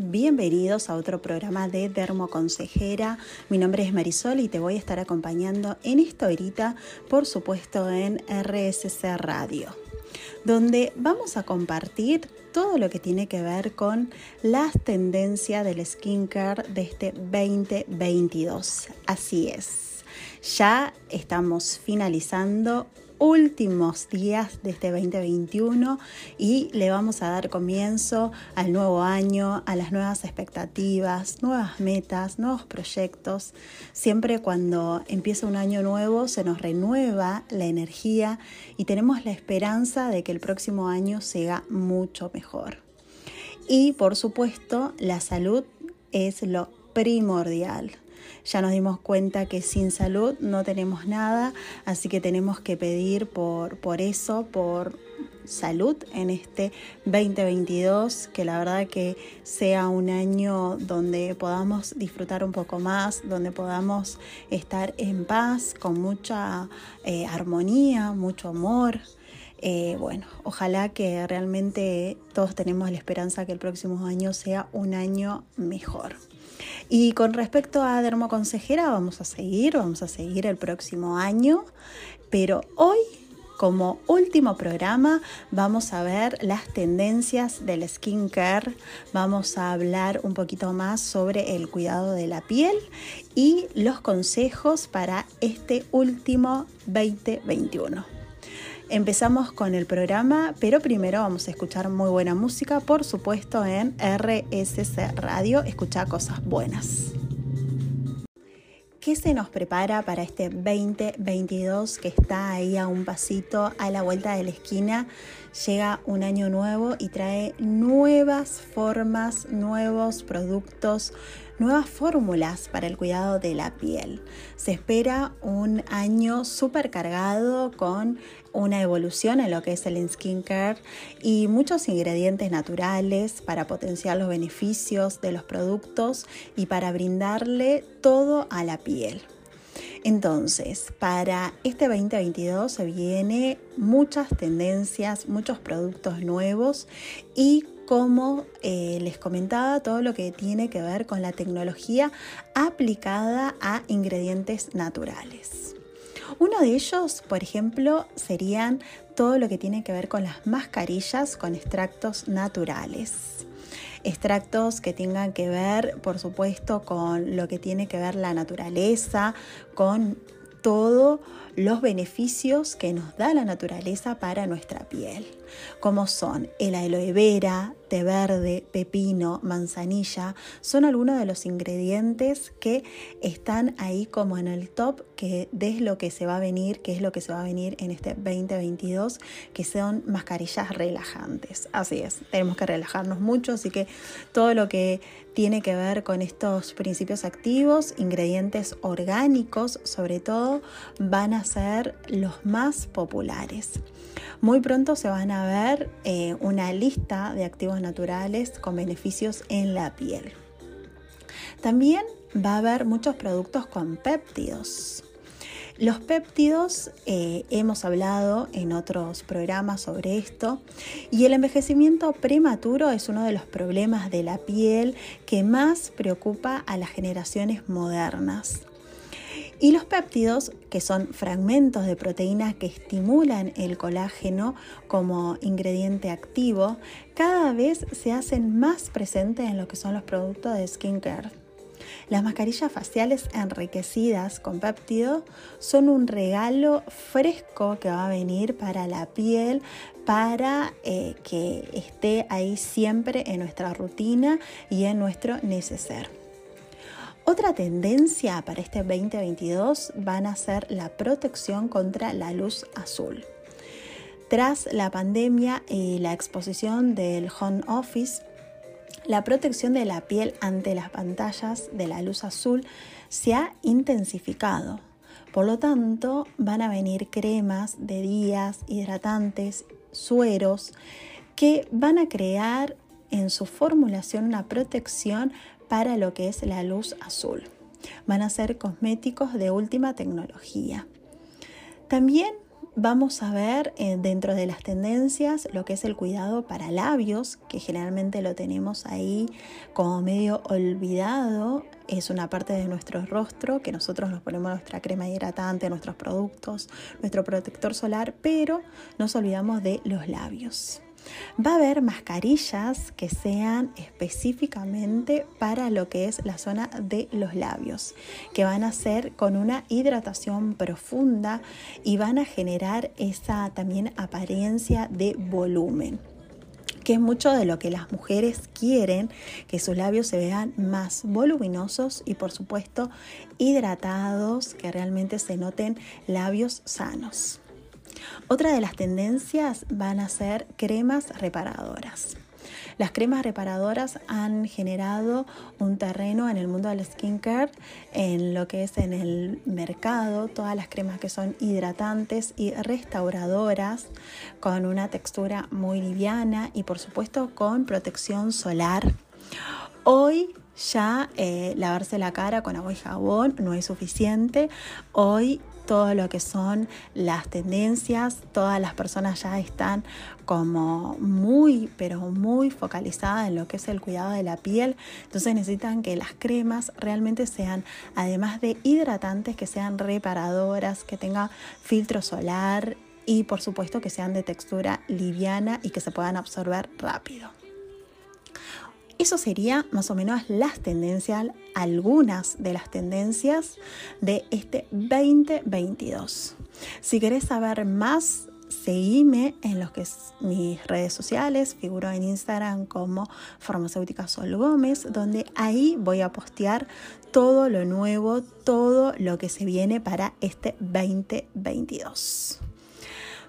Bienvenidos a otro programa de Dermoconsejera. Mi nombre es Marisol y te voy a estar acompañando en esta horita, por supuesto, en RSC Radio, donde vamos a compartir todo lo que tiene que ver con las tendencias del skincare de este 2022. Así es, ya estamos finalizando últimos días de este 2021 y le vamos a dar comienzo al nuevo año, a las nuevas expectativas, nuevas metas, nuevos proyectos. Siempre cuando empieza un año nuevo se nos renueva la energía y tenemos la esperanza de que el próximo año sea mucho mejor. Y por supuesto, la salud es lo primordial. Ya nos dimos cuenta que sin salud no tenemos nada, así que tenemos que pedir por, por eso, por salud en este 2022, que la verdad que sea un año donde podamos disfrutar un poco más, donde podamos estar en paz, con mucha eh, armonía, mucho amor. Eh, bueno, ojalá que realmente todos tenemos la esperanza que el próximo año sea un año mejor. Y con respecto a Dermoconsejera, vamos a seguir, vamos a seguir el próximo año, pero hoy como último programa vamos a ver las tendencias del skincare, vamos a hablar un poquito más sobre el cuidado de la piel y los consejos para este último 2021. Empezamos con el programa, pero primero vamos a escuchar muy buena música, por supuesto, en RSC Radio. Escucha cosas buenas. ¿Qué se nos prepara para este 2022 que está ahí a un pasito a la vuelta de la esquina? Llega un año nuevo y trae nuevas formas, nuevos productos, nuevas fórmulas para el cuidado de la piel. Se espera un año súper cargado con una evolución en lo que es el skincare y muchos ingredientes naturales para potenciar los beneficios de los productos y para brindarle todo a la piel. Entonces, para este 2022 se viene muchas tendencias, muchos productos nuevos y como eh, les comentaba, todo lo que tiene que ver con la tecnología aplicada a ingredientes naturales. Uno de ellos, por ejemplo, serían todo lo que tiene que ver con las mascarillas con extractos naturales. Extractos que tengan que ver, por supuesto, con lo que tiene que ver la naturaleza, con todo los beneficios que nos da la naturaleza para nuestra piel, como son el aloe vera, té verde, pepino, manzanilla, son algunos de los ingredientes que están ahí como en el top, que es lo que se va a venir, que es lo que se va a venir en este 2022, que son mascarillas relajantes. Así es, tenemos que relajarnos mucho, así que todo lo que tiene que ver con estos principios activos, ingredientes orgánicos sobre todo, van a ser los más populares. Muy pronto se van a ver eh, una lista de activos naturales con beneficios en la piel. También va a haber muchos productos con péptidos. Los péptidos, eh, hemos hablado en otros programas sobre esto, y el envejecimiento prematuro es uno de los problemas de la piel que más preocupa a las generaciones modernas. Y los péptidos, que son fragmentos de proteínas que estimulan el colágeno como ingrediente activo, cada vez se hacen más presentes en lo que son los productos de skincare. Las mascarillas faciales enriquecidas con péptido son un regalo fresco que va a venir para la piel, para eh, que esté ahí siempre en nuestra rutina y en nuestro neceser. Otra tendencia para este 2022 van a ser la protección contra la luz azul. Tras la pandemia y la exposición del home office, la protección de la piel ante las pantallas de la luz azul se ha intensificado. Por lo tanto, van a venir cremas de días, hidratantes, sueros, que van a crear en su formulación una protección para lo que es la luz azul. Van a ser cosméticos de última tecnología. También vamos a ver eh, dentro de las tendencias lo que es el cuidado para labios, que generalmente lo tenemos ahí como medio olvidado. Es una parte de nuestro rostro que nosotros nos ponemos nuestra crema hidratante, nuestros productos, nuestro protector solar, pero nos olvidamos de los labios. Va a haber mascarillas que sean específicamente para lo que es la zona de los labios, que van a ser con una hidratación profunda y van a generar esa también apariencia de volumen que es mucho de lo que las mujeres quieren, que sus labios se vean más voluminosos y por supuesto hidratados, que realmente se noten labios sanos. Otra de las tendencias van a ser cremas reparadoras. Las cremas reparadoras han generado un terreno en el mundo del skincare, en lo que es en el mercado, todas las cremas que son hidratantes y restauradoras, con una textura muy liviana y por supuesto con protección solar. Hoy ya eh, lavarse la cara con agua y jabón no es suficiente. Hoy todo lo que son las tendencias, todas las personas ya están como muy, pero muy focalizadas en lo que es el cuidado de la piel, entonces necesitan que las cremas realmente sean, además de hidratantes, que sean reparadoras, que tengan filtro solar y por supuesto que sean de textura liviana y que se puedan absorber rápido. Eso sería más o menos las tendencias, algunas de las tendencias de este 2022. Si querés saber más, seguime en los que mis redes sociales, figuro en Instagram como farmacéutica Sol Gómez, donde ahí voy a postear todo lo nuevo, todo lo que se viene para este 2022.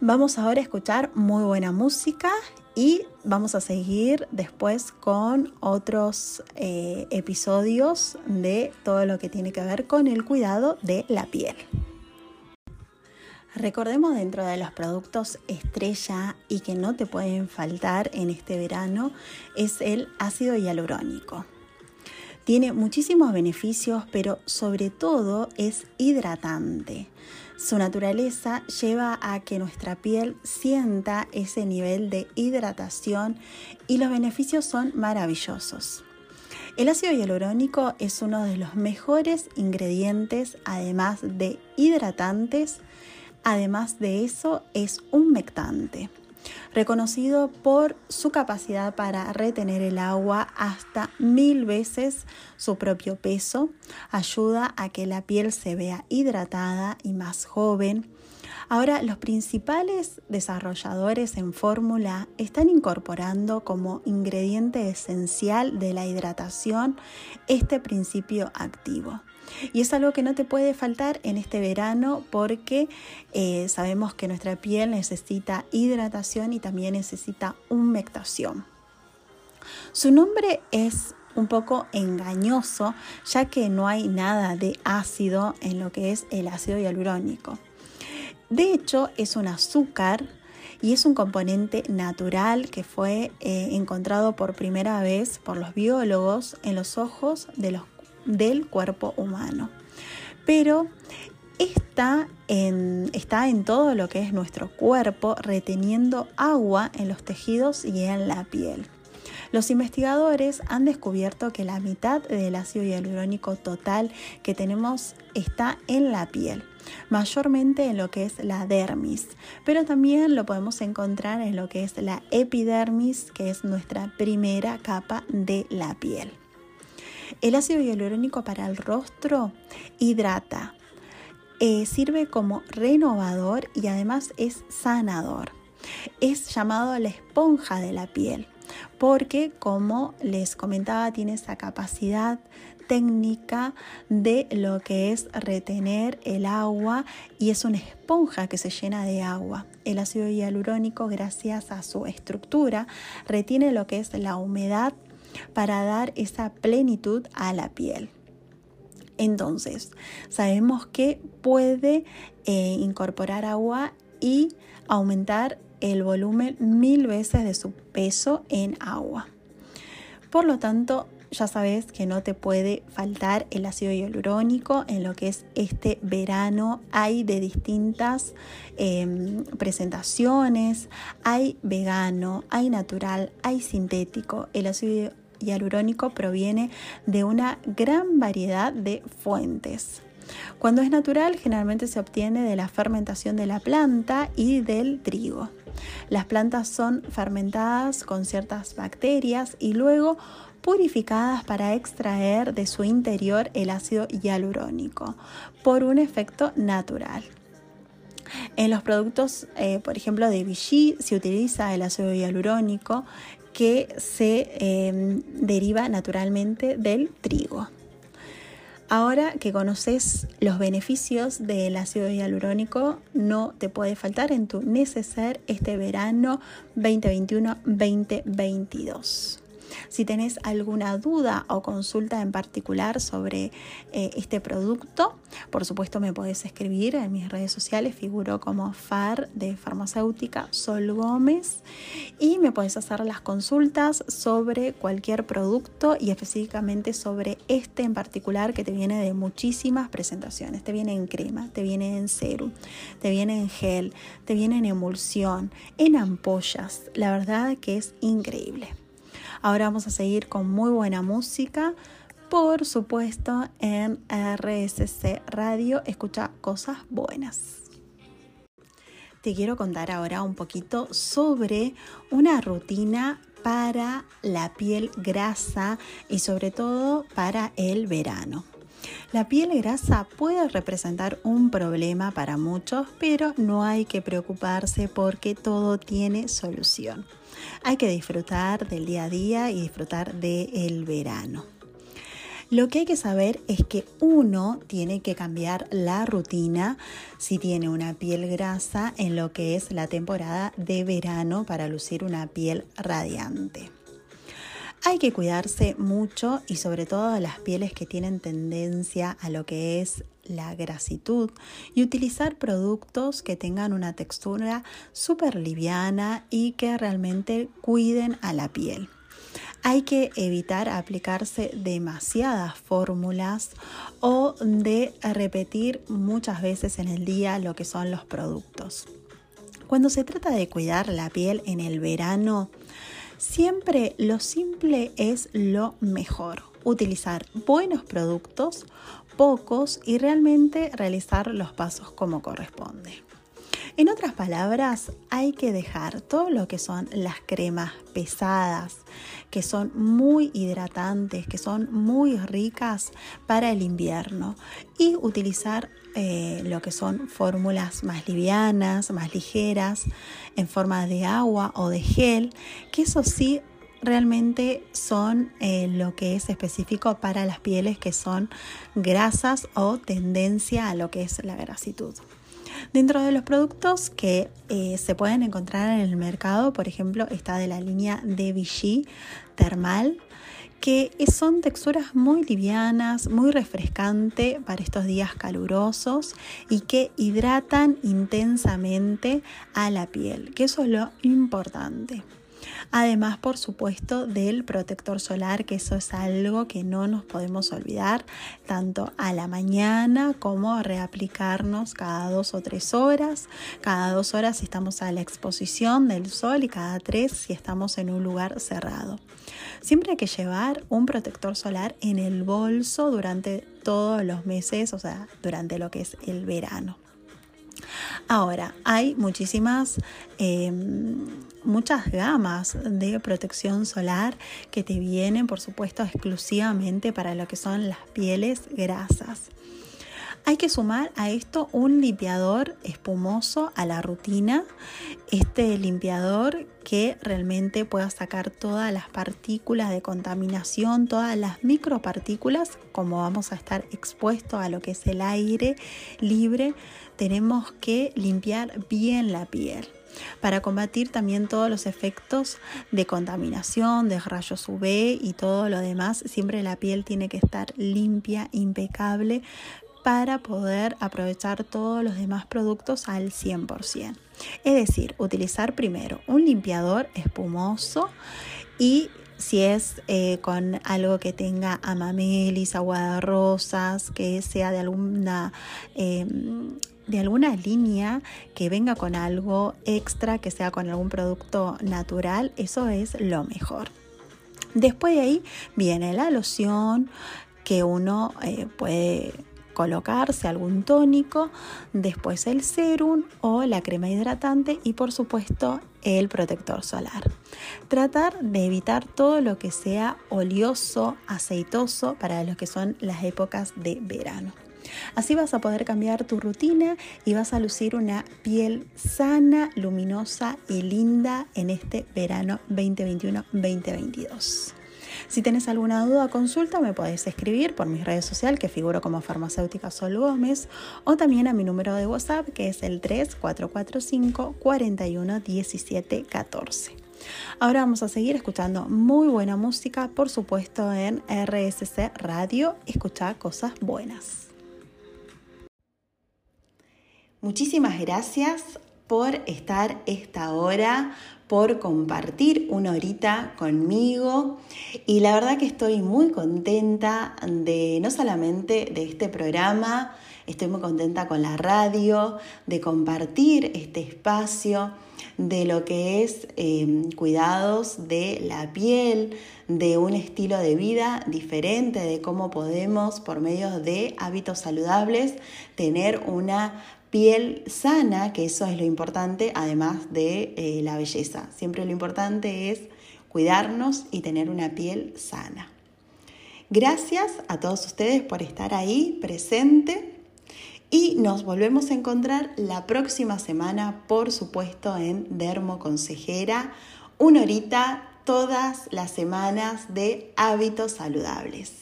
Vamos ahora a escuchar muy buena música y vamos a seguir después con otros eh, episodios de todo lo que tiene que ver con el cuidado de la piel. Recordemos dentro de los productos estrella y que no te pueden faltar en este verano es el ácido hialurónico. Tiene muchísimos beneficios, pero sobre todo es hidratante. Su naturaleza lleva a que nuestra piel sienta ese nivel de hidratación y los beneficios son maravillosos. El ácido hialurónico es uno de los mejores ingredientes, además de hidratantes, además de eso es un mectante reconocido por su capacidad para retener el agua hasta mil veces su propio peso, ayuda a que la piel se vea hidratada y más joven. Ahora, los principales desarrolladores en fórmula están incorporando como ingrediente esencial de la hidratación este principio activo. Y es algo que no te puede faltar en este verano porque eh, sabemos que nuestra piel necesita hidratación y también necesita humectación. Su nombre es un poco engañoso ya que no hay nada de ácido en lo que es el ácido hialurónico. De hecho, es un azúcar y es un componente natural que fue eh, encontrado por primera vez por los biólogos en los ojos de los del cuerpo humano. Pero está en, está en todo lo que es nuestro cuerpo, reteniendo agua en los tejidos y en la piel. Los investigadores han descubierto que la mitad del ácido hialurónico total que tenemos está en la piel, mayormente en lo que es la dermis, pero también lo podemos encontrar en lo que es la epidermis, que es nuestra primera capa de la piel. El ácido hialurónico para el rostro hidrata, eh, sirve como renovador y además es sanador. Es llamado la esponja de la piel porque como les comentaba tiene esa capacidad técnica de lo que es retener el agua y es una esponja que se llena de agua. El ácido hialurónico, gracias a su estructura, retiene lo que es la humedad para dar esa plenitud a la piel. Entonces, sabemos que puede eh, incorporar agua y aumentar el volumen mil veces de su peso en agua. Por lo tanto, ya sabes que no te puede faltar el ácido hialurónico en lo que es este verano. Hay de distintas em, presentaciones, hay vegano, hay natural, hay sintético. El ácido hialurónico proviene de una gran variedad de fuentes. Cuando es natural, generalmente se obtiene de la fermentación de la planta y del trigo. Las plantas son fermentadas con ciertas bacterias y luego purificadas para extraer de su interior el ácido hialurónico por un efecto natural. En los productos, eh, por ejemplo, de Vichy se utiliza el ácido hialurónico que se em, deriva naturalmente del trigo. Ahora que conoces los beneficios del ácido hialurónico, no te puede faltar en tu neceser este verano 2021-2022. Si tenés alguna duda o consulta en particular sobre eh, este producto, por supuesto me podés escribir en mis redes sociales, figuro como FAR de farmacéutica Sol Gómez y me podés hacer las consultas sobre cualquier producto y específicamente sobre este en particular que te viene de muchísimas presentaciones. Te viene en crema, te viene en serum, te viene en gel, te viene en emulsión, en ampollas. La verdad que es increíble. Ahora vamos a seguir con muy buena música. Por supuesto, en RSC Radio escucha cosas buenas. Te quiero contar ahora un poquito sobre una rutina para la piel grasa y sobre todo para el verano. La piel grasa puede representar un problema para muchos, pero no hay que preocuparse porque todo tiene solución. Hay que disfrutar del día a día y disfrutar del verano. Lo que hay que saber es que uno tiene que cambiar la rutina si tiene una piel grasa en lo que es la temporada de verano para lucir una piel radiante. Hay que cuidarse mucho y sobre todo las pieles que tienen tendencia a lo que es la grasitud y utilizar productos que tengan una textura súper liviana y que realmente cuiden a la piel. Hay que evitar aplicarse demasiadas fórmulas o de repetir muchas veces en el día lo que son los productos. Cuando se trata de cuidar la piel en el verano, Siempre lo simple es lo mejor. Utilizar buenos productos, pocos y realmente realizar los pasos como corresponde. En otras palabras, hay que dejar todo lo que son las cremas pesadas, que son muy hidratantes, que son muy ricas para el invierno y utilizar eh, lo que son fórmulas más livianas, más ligeras, en forma de agua o de gel, que eso sí realmente son eh, lo que es específico para las pieles que son grasas o tendencia a lo que es la grasitud. Dentro de los productos que eh, se pueden encontrar en el mercado, por ejemplo, está de la línea de Vichy Thermal, que son texturas muy livianas, muy refrescantes para estos días calurosos y que hidratan intensamente a la piel, que eso es lo importante. Además, por supuesto, del protector solar, que eso es algo que no nos podemos olvidar, tanto a la mañana como reaplicarnos cada dos o tres horas. Cada dos horas si estamos a la exposición del sol y cada tres si estamos en un lugar cerrado. Siempre hay que llevar un protector solar en el bolso durante todos los meses, o sea, durante lo que es el verano. Ahora, hay muchísimas, em, muchas gamas de protección solar que te vienen, por supuesto, exclusivamente para lo que son las pieles grasas. Hay que sumar a esto un limpiador espumoso a la rutina. Este limpiador que realmente pueda sacar todas las partículas de contaminación, todas las micropartículas, como vamos a estar expuestos a lo que es el aire libre, tenemos que limpiar bien la piel para combatir también todos los efectos de contaminación, de rayos UV y todo lo demás. Siempre la piel tiene que estar limpia, impecable para poder aprovechar todos los demás productos al 100%. Es decir, utilizar primero un limpiador espumoso y si es eh, con algo que tenga amamelis, agua de rosas, que sea de alguna em, de alguna línea que venga con algo extra, que sea con algún producto natural, eso es lo mejor. Después de ahí viene la loción que uno eh, puede colocarse algún tónico, después el serum o la crema hidratante y por supuesto el protector solar. Tratar de evitar todo lo que sea oleoso, aceitoso para los que son las épocas de verano. Así vas a poder cambiar tu rutina y vas a lucir una piel sana, luminosa y linda en este verano 2021-2022. Si tienes alguna duda o consulta, me podés escribir por mis redes sociales, que figuro como farmacéutica Sol Gómez, o también a mi número de WhatsApp, que es el 3445 41 17 14. Ahora vamos a seguir escuchando muy buena música, por supuesto en RSC Radio, escucha cosas buenas. Muchísimas gracias por estar esta hora, por compartir una horita conmigo. Y la verdad que estoy muy contenta de no solamente de este programa, estoy muy contenta con la radio, de compartir este espacio, de lo que es eh, cuidados de la piel, de un estilo de vida diferente, de cómo podemos por medio de hábitos saludables tener una piel sana, que eso es lo importante, además de eh, la belleza. Siempre lo importante es cuidarnos y tener una piel sana. Gracias a todos ustedes por estar ahí presente y nos volvemos a encontrar la próxima semana, por supuesto, en Dermo Consejera, una horita todas las semanas de hábitos saludables.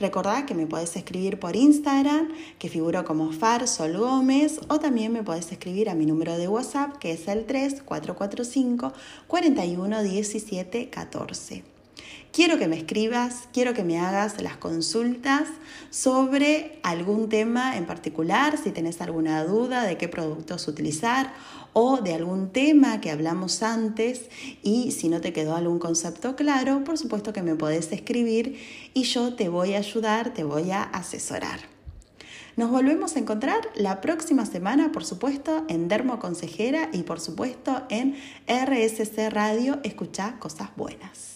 Recordá que me podés escribir por Instagram, que figuro como Far Sol Gómez, o también me podés escribir a mi número de WhatsApp, que es el 3445 41 17 14. Quiero que me escribas, quiero que me hagas las consultas sobre algún tema en particular, si tenés alguna duda de qué productos utilizar o de algún tema que hablamos antes y si no te quedó algún concepto claro, por supuesto que me podés escribir y yo te voy a ayudar, te voy a asesorar. Nos volvemos a encontrar la próxima semana, por supuesto, en Dermo Consejera y por supuesto en RSC Radio. Escucha cosas buenas.